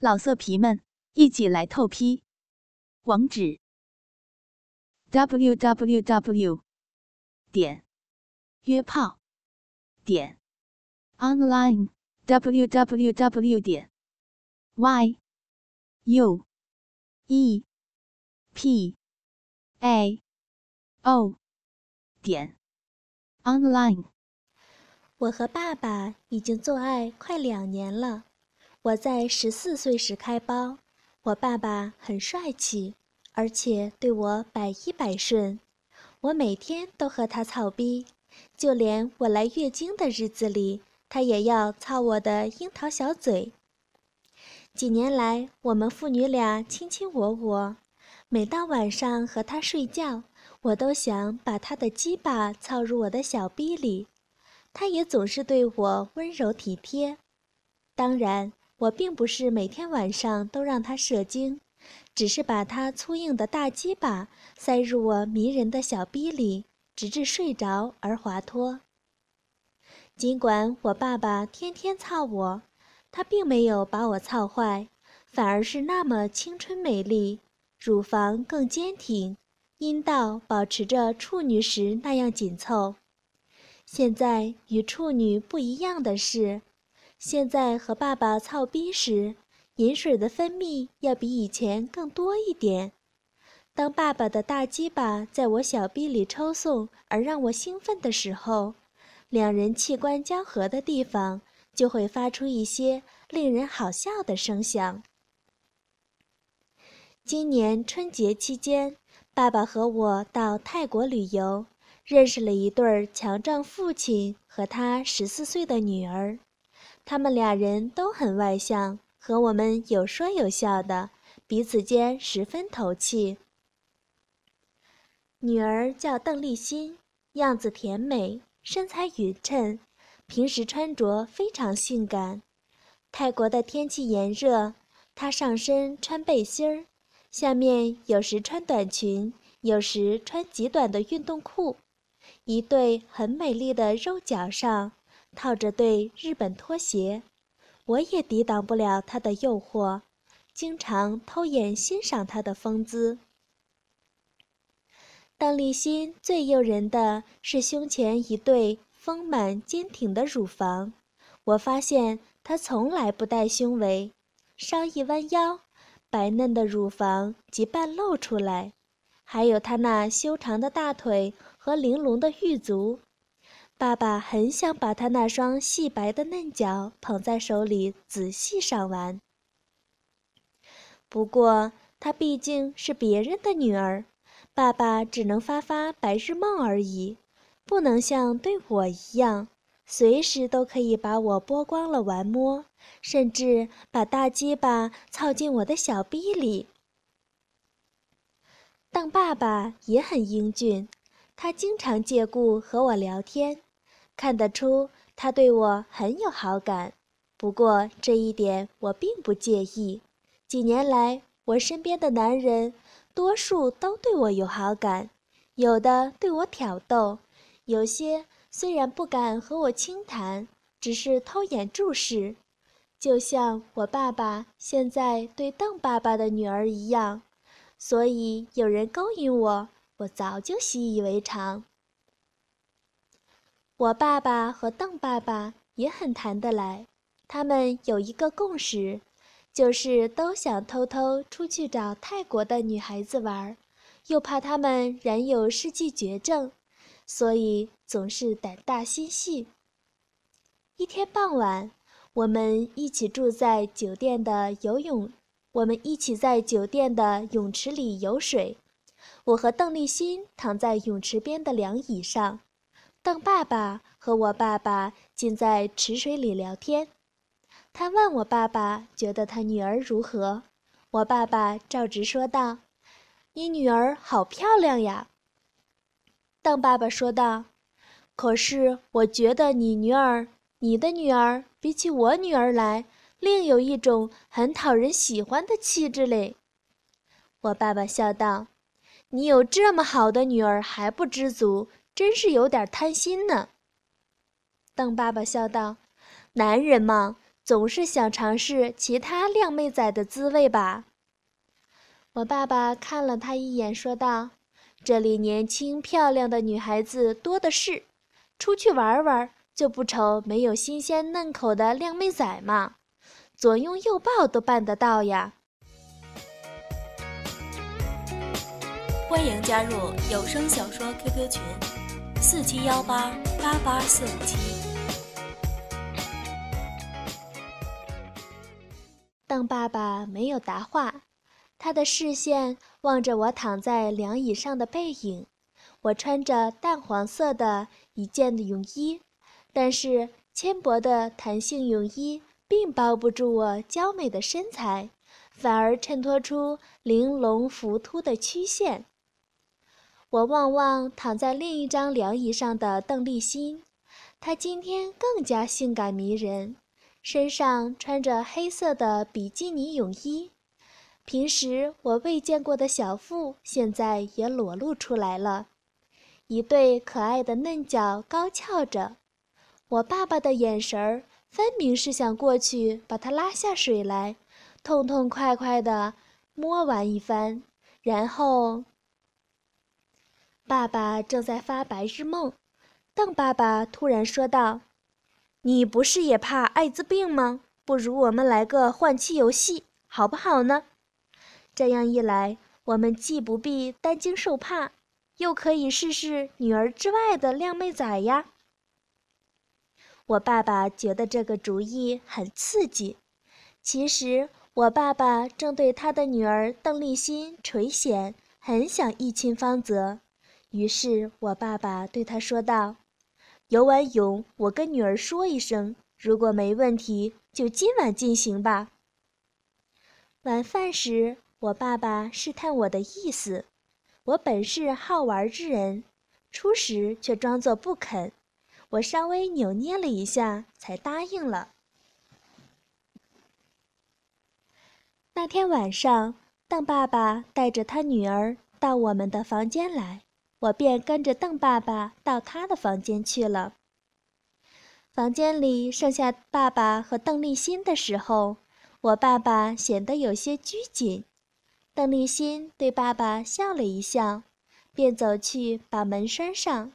老色皮们，一起来透批！网址：w w w 点约炮点 online w w w 点 y u e p a o 点 online。我和爸爸已经做爱快两年了。我在十四岁时开包，我爸爸很帅气，而且对我百依百顺。我每天都和他操逼，就连我来月经的日子里，他也要操我的樱桃小嘴。几年来，我们父女俩卿卿我我，每到晚上和他睡觉，我都想把他的鸡巴操入我的小逼里，他也总是对我温柔体贴。当然。我并不是每天晚上都让他射精，只是把他粗硬的大鸡巴塞入我迷人的小逼里，直至睡着而滑脱。尽管我爸爸天天操我，他并没有把我操坏，反而是那么青春美丽，乳房更坚挺，阴道保持着处女时那样紧凑。现在与处女不一样的是。现在和爸爸操逼时，饮水的分泌要比以前更多一点。当爸爸的大鸡巴在我小臂里抽送而让我兴奋的时候，两人器官交合的地方就会发出一些令人好笑的声响。今年春节期间，爸爸和我到泰国旅游，认识了一对儿强壮父亲和他十四岁的女儿。他们俩人都很外向，和我们有说有笑的，彼此间十分投契。女儿叫邓丽欣，样子甜美，身材匀称，平时穿着非常性感。泰国的天气炎热，她上身穿背心儿，下面有时穿短裙，有时穿极短的运动裤，一对很美丽的肉脚上。套着对日本拖鞋，我也抵挡不了他的诱惑，经常偷眼欣赏他的风姿。邓丽欣最诱人的是胸前一对丰满坚挺的乳房，我发现她从来不戴胸围，稍一弯腰，白嫩的乳房即半露出来，还有她那修长的大腿和玲珑的玉足。爸爸很想把他那双细白的嫩脚捧在手里仔细赏玩。不过，她毕竟是别人的女儿，爸爸只能发发白日梦而已，不能像对我一样，随时都可以把我剥光了玩摸，甚至把大鸡巴操进我的小逼里。当爸爸也很英俊，他经常借故和我聊天。看得出他对我很有好感，不过这一点我并不介意。几年来，我身边的男人多数都对我有好感，有的对我挑逗，有些虽然不敢和我轻谈，只是偷眼注视，就像我爸爸现在对邓爸爸的女儿一样。所以有人勾引我，我早就习以为常。我爸爸和邓爸爸也很谈得来，他们有一个共识，就是都想偷偷出去找泰国的女孩子玩，又怕他们染有世纪绝症，所以总是胆大心细。一天傍晚，我们一起住在酒店的游泳，我们一起在酒店的泳池里游水，我和邓丽欣躺在泳池边的凉椅上。邓爸爸和我爸爸竟在池水里聊天。他问我爸爸觉得他女儿如何，我爸爸照直说道：“你女儿好漂亮呀。”邓爸爸说道：“可是我觉得你女儿，你的女儿比起我女儿来，另有一种很讨人喜欢的气质嘞。”我爸爸笑道：“你有这么好的女儿还不知足。”真是有点贪心呢。邓爸爸笑道：“男人嘛，总是想尝试其他靓妹仔的滋味吧？我爸爸看了他一眼，说道：“这里年轻漂亮的女孩子多的是，出去玩玩就不愁没有新鲜嫩口的靓妹仔嘛，左拥右抱都办得到呀。”欢迎加入有声小说 QQ 群：四七幺八八八四五七。邓爸爸没有答话。他的视线望着我躺在凉椅上的背影，我穿着淡黄色的一件的泳衣，但是纤薄的弹性泳衣并包不住我娇美的身材，反而衬托出玲珑浮凸的曲线。我望望躺在另一张凉椅上的邓丽欣，她今天更加性感迷人，身上穿着黑色的比基尼泳衣。平时我未见过的小腹，现在也裸露出来了，一对可爱的嫩脚高翘着。我爸爸的眼神儿分明是想过去把她拉下水来，痛痛快快地摸完一番。然后，爸爸正在发白日梦，邓爸爸突然说道：“你不是也怕艾滋病吗？不如我们来个换妻游戏，好不好呢？”这样一来，我们既不必担惊受怕，又可以试试女儿之外的靓妹仔呀。我爸爸觉得这个主意很刺激。其实，我爸爸正对他的女儿邓丽欣垂涎，很想一亲芳泽。于是我爸爸对他说道：“游完泳，我跟女儿说一声，如果没问题，就今晚进行吧。”晚饭时。我爸爸试探我的意思，我本是好玩之人，初时却装作不肯。我稍微扭捏了一下，才答应了。那天晚上，邓爸爸带着他女儿到我们的房间来，我便跟着邓爸爸到他的房间去了。房间里剩下爸爸和邓丽欣的时候，我爸爸显得有些拘谨。邓丽欣对爸爸笑了一笑，便走去把门拴上，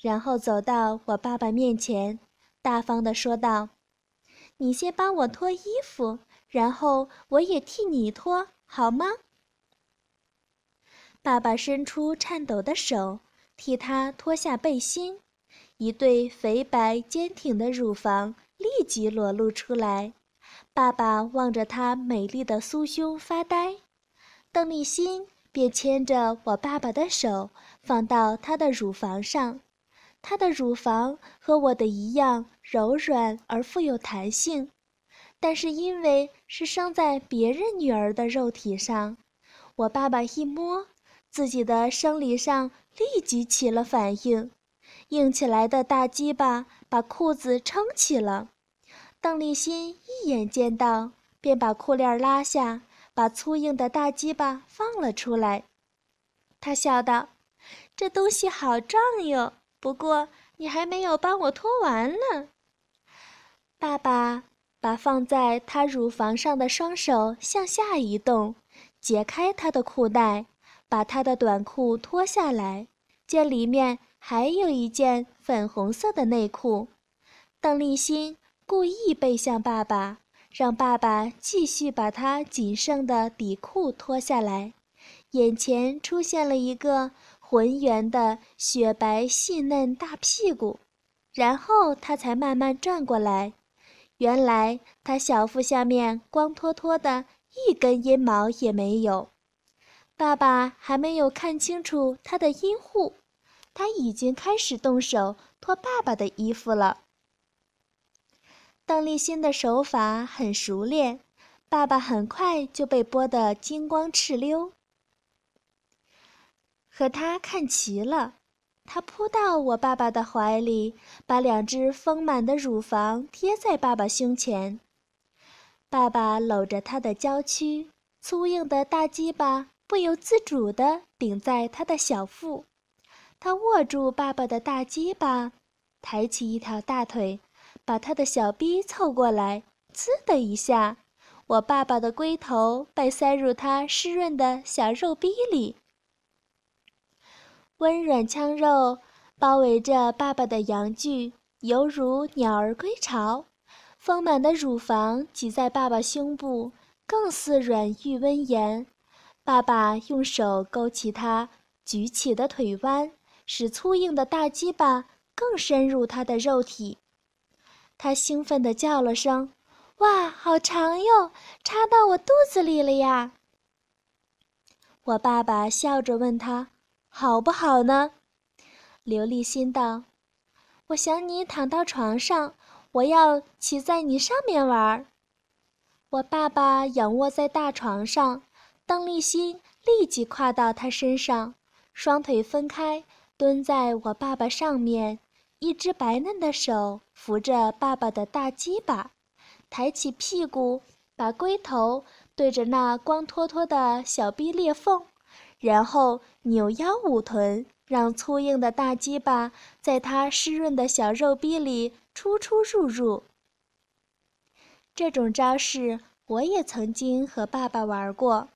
然后走到我爸爸面前，大方地说道：“你先帮我脱衣服，然后我也替你脱，好吗？”爸爸伸出颤抖的手，替他脱下背心，一对肥白坚挺的乳房立即裸露出来。爸爸望着她美丽的酥胸发呆。邓丽欣便牵着我爸爸的手，放到他的乳房上。他的乳房和我的一样柔软而富有弹性，但是因为是生在别人女儿的肉体上，我爸爸一摸，自己的生理上立即起了反应，硬起来的大鸡巴把裤子撑起了。邓丽欣一眼见到，便把裤链拉下。把粗硬的大鸡巴放了出来，他笑道：“这东西好壮哟，不过你还没有帮我脱完呢。”爸爸把放在他乳房上的双手向下移动，解开他的裤带，把他的短裤脱下来，见里面还有一件粉红色的内裤。邓丽欣故意背向爸爸。让爸爸继续把他仅剩的底裤脱下来，眼前出现了一个浑圆的雪白细嫩大屁股，然后他才慢慢转过来。原来他小腹下面光脱脱的，一根阴毛也没有。爸爸还没有看清楚他的阴户，他已经开始动手脱爸爸的衣服了。邓丽欣的手法很熟练，爸爸很快就被剥得金光赤溜。和他看齐了，他扑到我爸爸的怀里，把两只丰满的乳房贴在爸爸胸前。爸爸搂着他的娇躯，粗硬的大鸡巴不由自主地顶在他的小腹。他握住爸爸的大鸡巴，抬起一条大腿。把他的小逼凑过来，滋的一下，我爸爸的龟头被塞入他湿润的小肉逼里。温软腔肉包围着爸爸的阳具，犹如鸟儿归巢；丰满的乳房挤在爸爸胸部，更似软玉温言。爸爸用手勾起他举起的腿弯，使粗硬的大鸡巴更深入他的肉体。他兴奋地叫了声：“哇，好长哟，插到我肚子里了呀！”我爸爸笑着问他：“好不好呢？”刘立新道：“我想你躺到床上，我要骑在你上面玩。”我爸爸仰卧在大床上。邓丽欣立即跨到他身上，双腿分开，蹲在我爸爸上面，一只白嫩的手扶着爸爸的大鸡巴，抬起屁股，把龟头对着那光脱脱的小逼裂缝，然后扭腰舞臀，让粗硬的大鸡巴在他湿润的小肉逼里出出入入。这种招式我也曾经和爸爸玩过。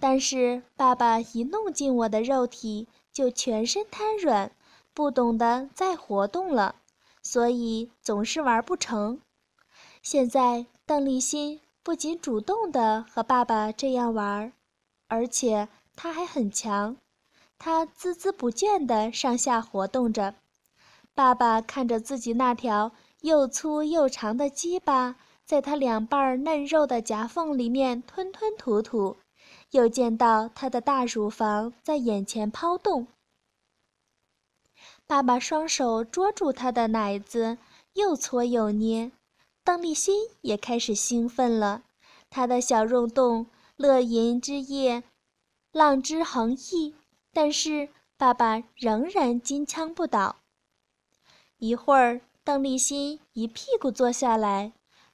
但是爸爸一弄进我的肉体，就全身瘫软，不懂得再活动了，所以总是玩不成。现在邓丽欣不仅主动的和爸爸这样玩，而且她还很强，她孜孜不倦地上下活动着。爸爸看着自己那条又粗又长的鸡巴，在他两瓣嫩肉的夹缝里面吞吞吐吐。又见到他的大乳房在眼前抛动，爸爸双手捉住他的奶子，又搓又捏。邓丽欣也开始兴奋了，她的小肉洞乐吟之夜，浪之横溢。但是爸爸仍然金枪不倒。一会儿，邓丽欣一屁股坐下来，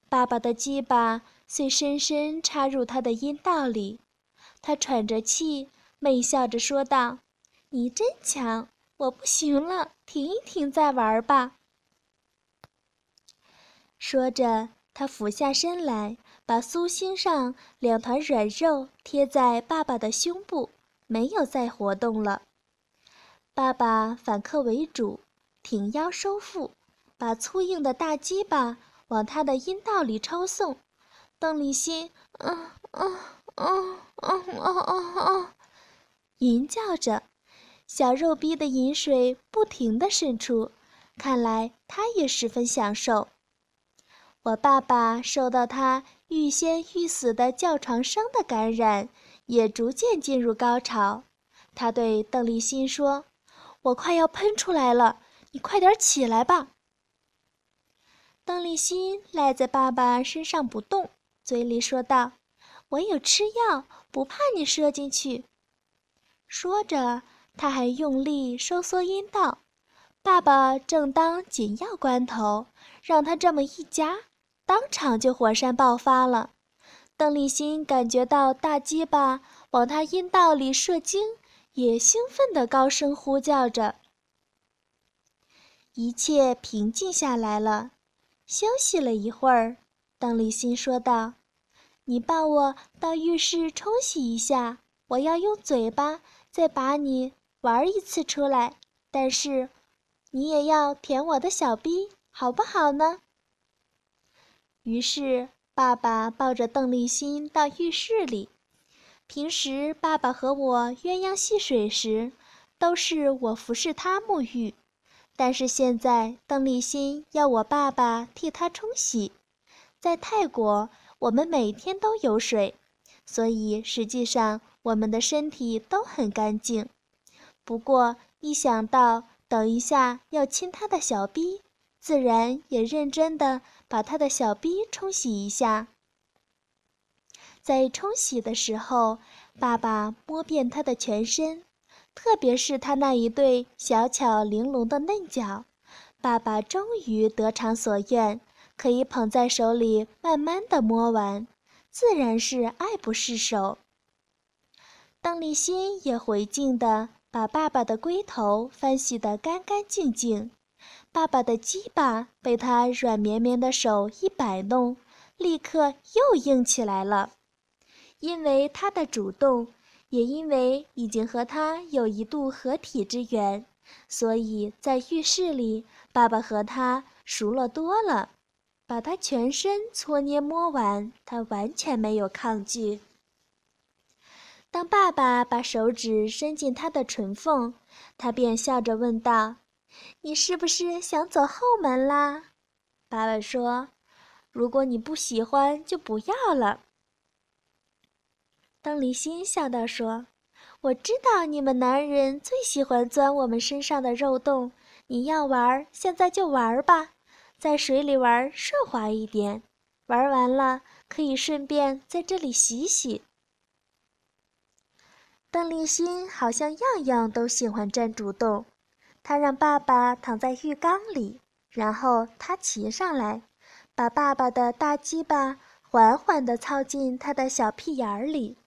爸爸的鸡巴遂深深插入她的阴道里。他喘着气，媚笑着说道：“你真强，我不行了，停一停再玩吧。”说着，他俯下身来，把酥心上两团软肉贴在爸爸的胸部，没有再活动了。爸爸反客为主，挺腰收腹，把粗硬的大鸡巴往他的阴道里抽送。邓丽欣，嗯嗯。哦哦哦哦哦！吟叫着，小肉逼的饮水不停地渗出，看来他也十分享受。我爸爸受到他欲仙欲死的叫床声的感染，也逐渐进入高潮。他对邓丽欣说：“我快要喷出来了，你快点起来吧。”邓丽欣赖在爸爸身上不动，嘴里说道。我有吃药，不怕你射进去。说着，他还用力收缩阴道。爸爸正当紧要关头，让他这么一夹，当场就火山爆发了。邓丽欣感觉到大鸡巴往他阴道里射精，也兴奋地高声呼叫着。一切平静下来了，休息了一会儿，邓丽欣说道。你抱我到浴室冲洗一下，我要用嘴巴再把你玩一次出来。但是，你也要舔我的小逼，好不好呢？于是，爸爸抱着邓丽欣到浴室里。平时，爸爸和我鸳鸯戏水时，都是我服侍他沐浴。但是现在，邓丽欣要我爸爸替她冲洗。在泰国。我们每天都有水，所以实际上我们的身体都很干净。不过一想到等一下要亲他的小逼，自然也认真的把他的小逼冲洗一下。在冲洗的时候，爸爸摸遍他的全身，特别是他那一对小巧玲珑的嫩脚。爸爸终于得偿所愿。可以捧在手里，慢慢的摸完，自然是爱不释手。邓丽欣也回敬的把爸爸的龟头翻洗得干干净净，爸爸的鸡巴被他软绵绵的手一摆弄，立刻又硬起来了。因为他的主动，也因为已经和他有一度合体之缘，所以在浴室里，爸爸和他熟络多了，把他全身搓捏摸完，他完全没有抗拒。当爸爸把手指伸进他的唇缝，他便笑着问道：“你是不是想走后门啦？”爸爸说：“如果你不喜欢，就不要了。”邓丽欣笑道：“说，我知道你们男人最喜欢钻我们身上的肉洞。你要玩，现在就玩吧，在水里玩顺滑一点。玩完了，可以顺便在这里洗洗。”邓丽欣好像样样都喜欢占主动，她让爸爸躺在浴缸里，然后她骑上来，把爸爸的大鸡巴缓缓地操进他的小屁眼儿里。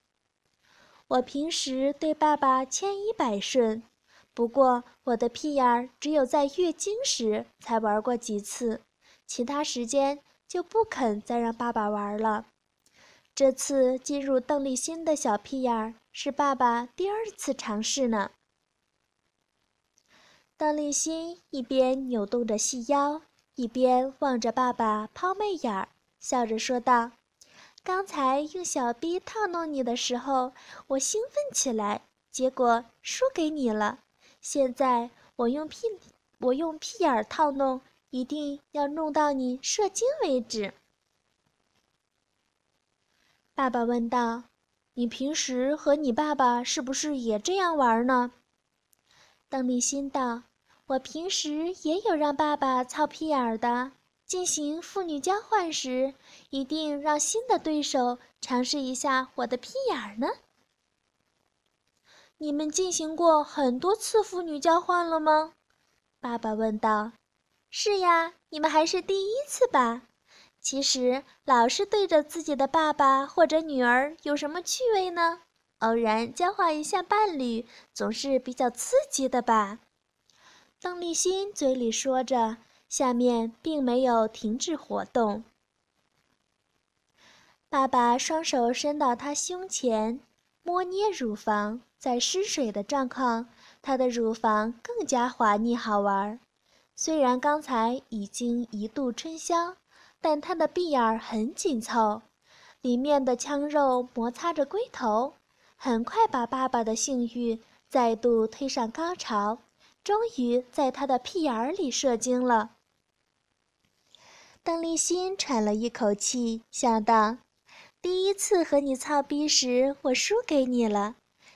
我平时对爸爸千依百顺，不过我的屁眼儿只有在月经时才玩过几次，其他时间就不肯再让爸爸玩了。这次进入邓丽欣的小屁眼儿是爸爸第二次尝试呢。邓丽欣一边扭动着细腰，一边望着爸爸抛媚眼儿，笑着说道。刚才用小逼套弄你的时候，我兴奋起来，结果输给你了。现在我用屁，我用屁眼儿套弄，一定要弄到你射精为止。爸爸问道：“你平时和你爸爸是不是也这样玩呢？”邓丽欣道：“我平时也有让爸爸操屁眼儿的。”进行父女交换时，一定让新的对手尝试一下我的屁眼儿呢。你们进行过很多次父女交换了吗？爸爸问道。是呀，你们还是第一次吧？其实，老是对着自己的爸爸或者女儿有什么趣味呢？偶然交换一下伴侣，总是比较刺激的吧？邓丽欣嘴里说着。下面并没有停止活动。爸爸双手伸到他胸前，摸捏乳房，在失水的状况，他的乳房更加滑腻好玩。虽然刚才已经一度春宵，但他的臂眼很紧凑，里面的腔肉摩擦着龟头，很快把爸爸的性欲再度推上高潮，终于在他的屁眼里射精了。邓丽欣喘了一口气，笑道：“第一次和你操逼时，我输给你了，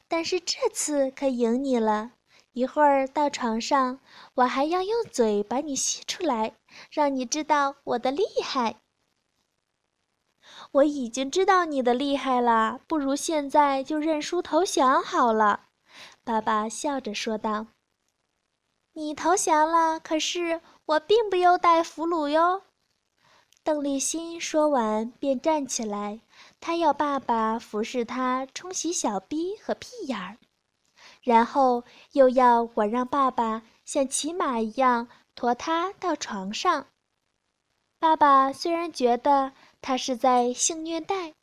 但是这次可赢你了。一会儿到床上，我还要用嘴把你吸出来，让你知道我的厉害。”我已经知道你的厉害了，不如现在就认输投降好了。”爸爸笑着说道。“你投降了，可是我并不优待俘虏哟。”邓丽欣说完，便站起来，他要爸爸服侍他冲洗小逼和屁眼儿，然后又要我让爸爸像骑马一样驮他到床上。爸爸虽然觉得他是在性虐待，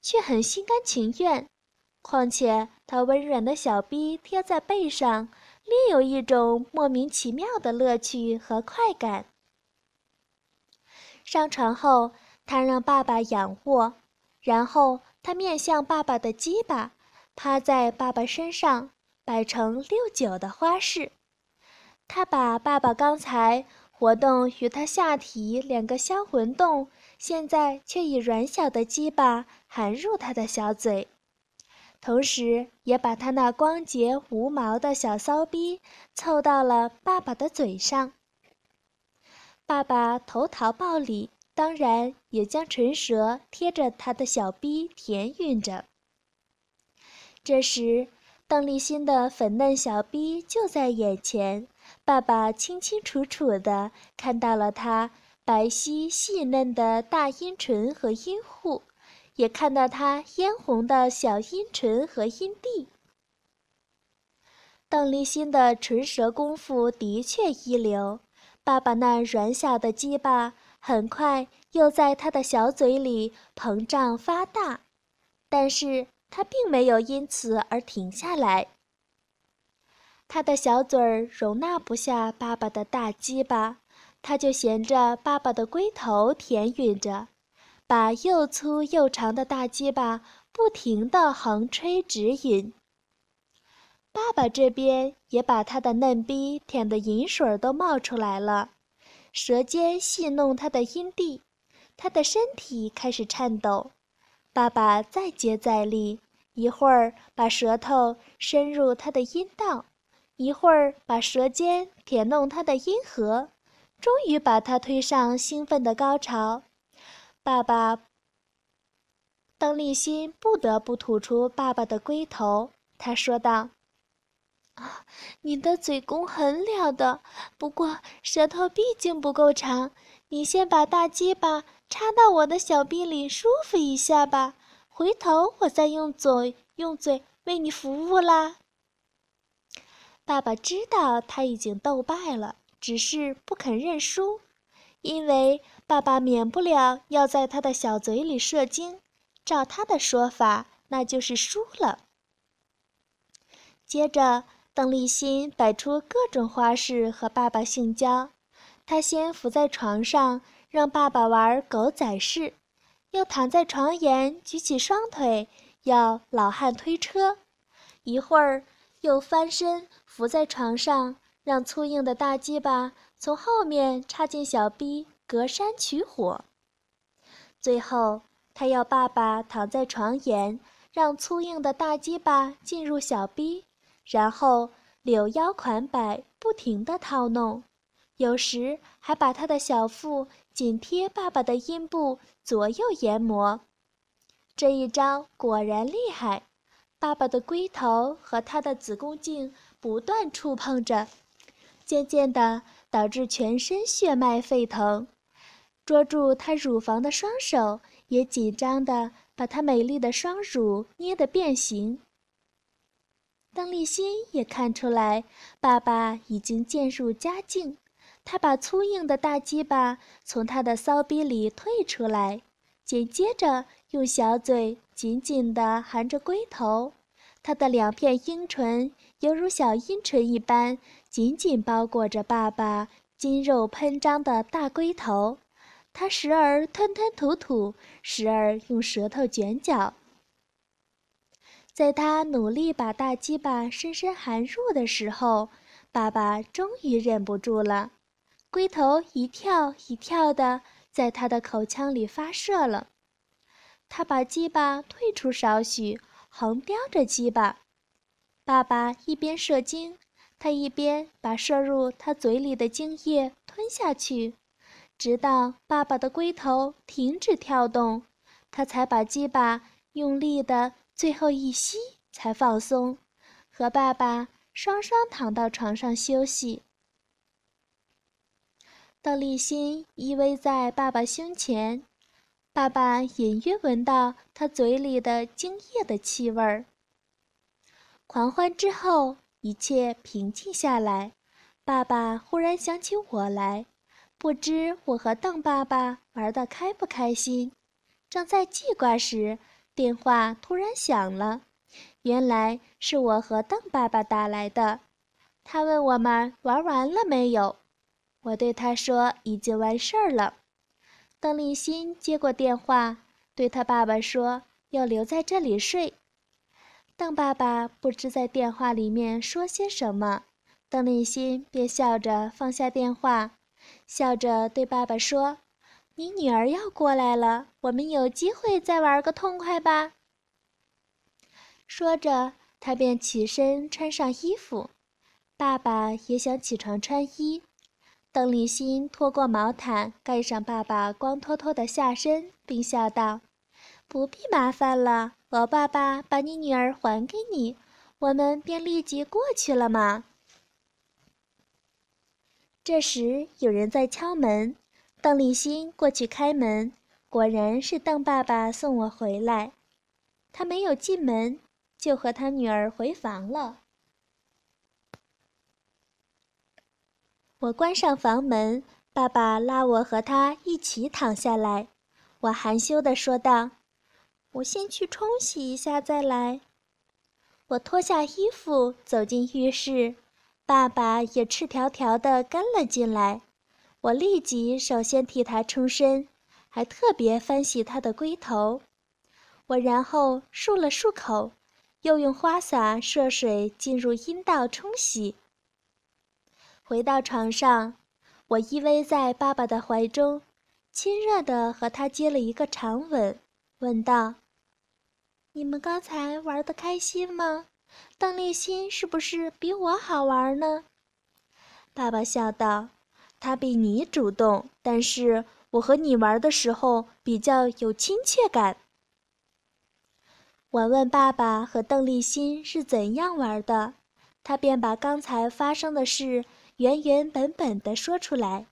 却很心甘情愿。况且他温软的小逼贴在背上，另有一种莫名其妙的乐趣和快感。上床后，他让爸爸仰卧，然后他面向爸爸的鸡巴，趴在爸爸身上，摆成六九的花式。他把爸爸刚才活动与他下体两个销魂洞，现在却以软小的鸡巴含入他的小嘴，同时也把他那光洁无毛的小骚逼凑到了爸爸的嘴上。爸爸投桃报李，当然也将唇舌贴着他的小逼甜吮着。这时，邓丽欣的粉嫩小逼就在眼前，爸爸清清楚楚地看到了她白皙细嫩的大阴唇和阴户，也看到她嫣红的小阴唇和阴蒂。邓丽欣的唇舌功夫的确一流。爸爸那软小的鸡巴很快又在他的小嘴里膨胀发大，但是他并没有因此而停下来。他的小嘴儿容纳不下爸爸的大鸡巴，他就衔着爸爸的龟头舔吮着，把又粗又长的大鸡巴不停地横吹直吮。爸爸这边也把他的嫩逼舔得饮水都冒出来了，舌尖戏弄他的阴蒂，他的身体开始颤抖。爸爸再接再厉，一会儿把舌头伸入他的阴道。一会儿把舌尖舔弄他的阴核，终于把他推上兴奋的高潮。爸爸邓丽欣不得不吐出爸爸的龟头。他说道：“你的嘴功很了得，不过舌头毕竟不够长。你先把大鸡巴插到我的小臂里，舒服一下吧。回头我再用嘴用嘴为你服务啦。”爸爸知道他已经斗败了，只是不肯认输，因为爸爸免不了要在他的小嘴里射精。照他的说法，那就是输了。接着，邓丽欣摆出各种花式和爸爸性交。她先伏在床上让爸爸玩狗仔式，又躺在床沿举起双腿要老汉推车，一会儿又翻身。伏在床上，让粗硬的大鸡巴从后面插进小逼，隔山取火。最后，他要爸爸躺在床沿，让粗硬的大鸡巴进入小逼，然后柳腰款摆，不停地掏弄，有时还把他的小腹紧贴爸爸的阴部，左右研磨。这一招果然厉害，爸爸的龟头和他的子宫颈。不断触碰着，渐渐的导致全身血脉沸腾，捉住她乳房的双手也紧张的把她美丽的双乳捏得变形。邓丽欣也看出来，爸爸已经渐入佳境，他把粗硬的大鸡巴从他的骚逼里退出来，紧接着用小嘴紧紧地含着龟头，他的两片阴唇。犹如小阴唇一般，紧紧包裹着爸爸筋肉喷张的大龟头。他时而吞吞吐吐，时而用舌头卷角。在他努力把大鸡巴深深含入的时候，爸爸终于忍不住了，龟头一跳一跳的在他的口腔里发射了。他把鸡巴退出少许，横叼着鸡巴。爸爸一边射精，他一边把射入他嘴里的精液吞下去，直到爸爸的龟头停止跳动，他才把鸡巴用力的最后一吸，才放松，和爸爸双双躺到床上休息。邓丽欣依偎在爸爸胸前，爸爸隐约闻到他嘴里的精液的气味儿。狂欢之后，一切平静下来。爸爸忽然想起我来，不知我和邓爸爸玩得开不开心。正在记挂时，电话突然响了，原来是我和邓爸爸打来的。他问我们玩完了没有，我对他说已经完事儿了。邓丽欣接过电话，对他爸爸说要留在这里睡。邓爸爸不知在电话里面说些什么，邓丽欣便笑着放下电话，笑着对爸爸说：“你女儿要过来了，我们有机会再玩个痛快吧。”说着，他便起身穿上衣服。爸爸也想起床穿衣，邓丽欣拖过毛毯盖上爸爸光秃秃的下身，并笑道：“不必麻烦了。”我爸爸把你女儿还给你，我们便立即过去了嘛。这时有人在敲门，邓丽欣过去开门，果然是邓爸爸送我回来。他没有进门，就和他女儿回房了。我关上房门，爸爸拉我和他一起躺下来，我含羞地说道：“我先去冲洗一下再来。”我脱下衣服走进浴室，爸爸也赤条条地跟了进来。我立即首先替他冲身，还特别翻洗他的龟头。我然后漱了漱口，又用花洒射水进入阴道冲洗。回到床上，我依偎在爸爸的怀中，亲热地和他接了一个长吻，问道。你们刚才玩的开心吗？邓丽欣是不是比我好玩呢？爸爸笑道：“他比你主动，但是我和你玩的时候比较有亲切感。”我问爸爸和邓丽欣是怎样玩的，他便把刚才发生的事原原本本的说出来。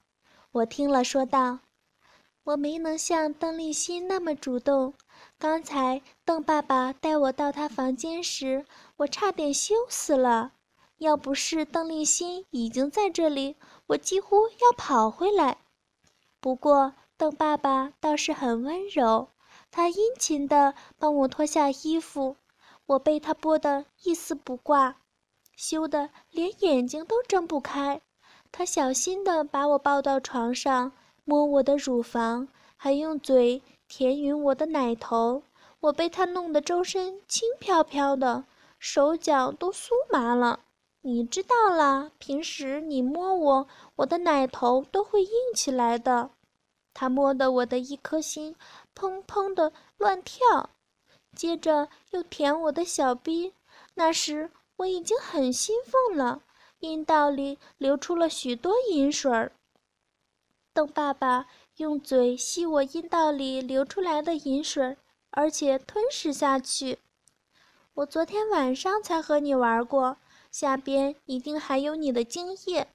我听了，说道：“我没能像邓丽欣那么主动。”刚才邓爸爸带我到他房间时，我差点羞死了。要不是邓丽欣已经在这里，我几乎要跑回来。不过邓爸爸倒是很温柔，他殷勤地帮我脱下衣服，我被他剥得一丝不挂，羞得连眼睛都睁不开。他小心地把我抱到床上，摸我的乳房，还用嘴。舔吮我的奶头，我被他弄得周身轻飘飘的，手脚都酥麻了。你知道啦，平时你摸我，我的奶头都会硬起来的。他摸得我的一颗心砰砰的乱跳，接着又舔我的小逼。那时我已经很兴奋了，阴道里流出了许多饮水儿。邓爸爸。用嘴吸我阴道里流出来的饮水，而且吞食下去。我昨天晚上才和你玩过，下边一定还有你的精液，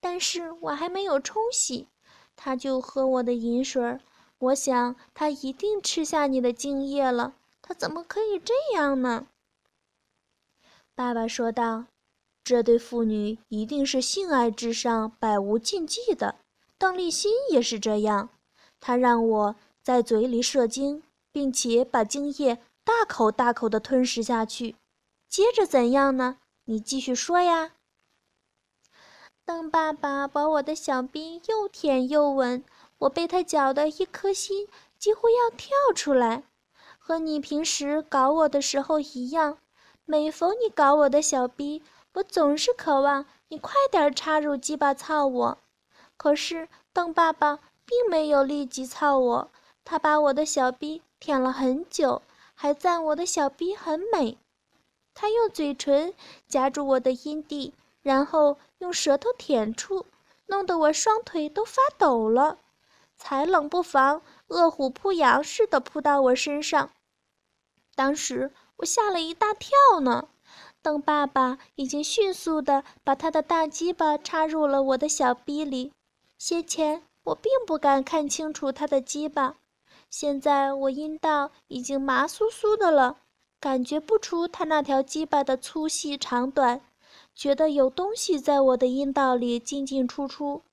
但是我还没有冲洗，他就喝我的饮水。我想他一定吃下你的精液了，他怎么可以这样呢？爸爸说道：“这对父女一定是性爱之上百无禁忌的。”邓丽欣也是这样，她让我在嘴里射精，并且把精液大口大口地吞食下去。接着怎样呢？你继续说呀。邓爸爸把我的小臂又舔又吻，我被他搅得一颗心几乎要跳出来，和你平时搞我的时候一样。每逢你搞我的小臂，我总是渴望你快点插入鸡巴操我。可是邓爸爸并没有立即操我，他把我的小逼舔了很久，还赞我的小逼很美。他用嘴唇夹住我的阴蒂，然后用舌头舔出，弄得我双腿都发抖了，才冷不防，饿虎扑羊似的扑到我身上。当时我吓了一大跳呢。邓爸爸已经迅速地把他的大鸡巴插入了我的小逼里。先前我并不敢看清楚他的鸡巴，现在我阴道已经麻酥酥的了，感觉不出他那条鸡巴的粗细长短，觉得有东西在我的阴道里进进出出。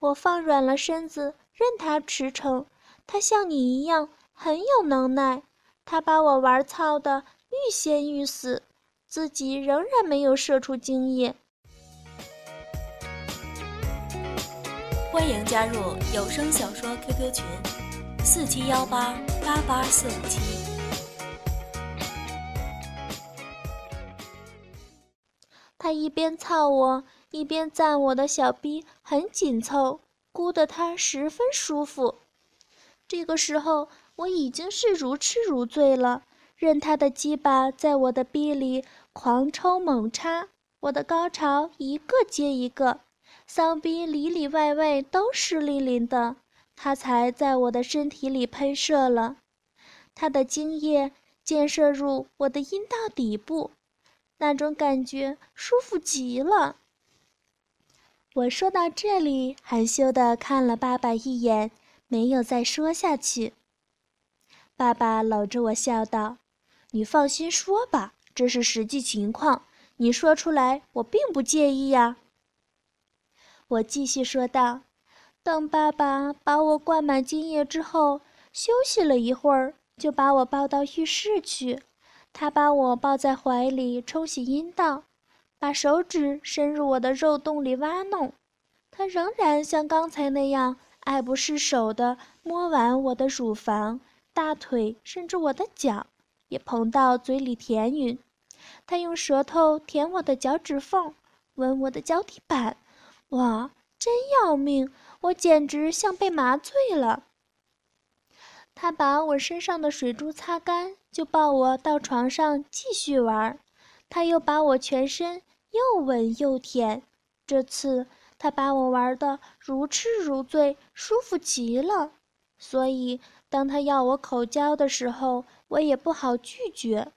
我放软了身子，任他驰骋。他像你一样很有能耐，他把我玩操的欲仙欲死，自己仍然没有射出精液。欢迎加入有声小说 QQ 群：四七幺八八八四五七。一边操我，一边赞我的小逼很紧凑，箍得他十分舒服。这个时候，我已经是如痴如醉了，任他的鸡巴在我的逼里狂抽猛插，我的高潮一个接一个。骚逼里里外外都湿淋淋的，他才在我的身体里喷射了。他的精液溅射入我的阴道底部，那种感觉舒服极了。我说到这里，含羞的看了爸爸一眼，没有再说下去。爸爸搂着我笑道：“你放心说吧，这是实际情况，你说出来，我并不介意呀。”我继续说道：“等爸爸把我灌满精液之后，休息了一会儿，就把我抱到浴室去。他把我抱在怀里冲洗阴道，把手指伸入我的肉洞里挖弄。他仍然像刚才那样爱不释手地摸完我的乳房、大腿，甚至我的脚，也捧到嘴里舔吮。他用舌头舔我的脚趾缝，闻我的脚底板。哇，真要命！我简直像被麻醉了。他把我身上的水珠擦干，就抱我到床上继续玩。他又把我全身又吻又舔，这次他把我玩得如痴如醉，舒服极了。所以当他要我口交的时候，我也不好拒绝。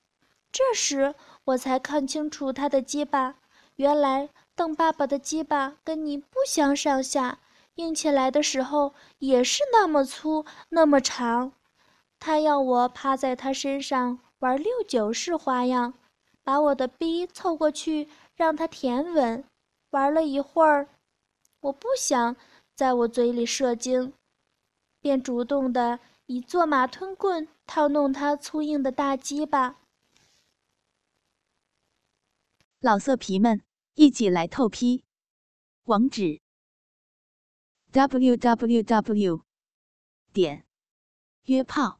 这时我才看清楚他的鸡巴，原来邓爸爸的鸡巴跟你不相上下。硬起来的时候也是那么粗，那么长。他要我趴在他身上玩六九式花样，把我的逼凑过去让他舔吻。玩了一会儿，我不想在我嘴里射精，便主动的以坐马吞棍套弄他粗硬的大鸡巴。老色皮们，一起来透批，网址。www. 点约炮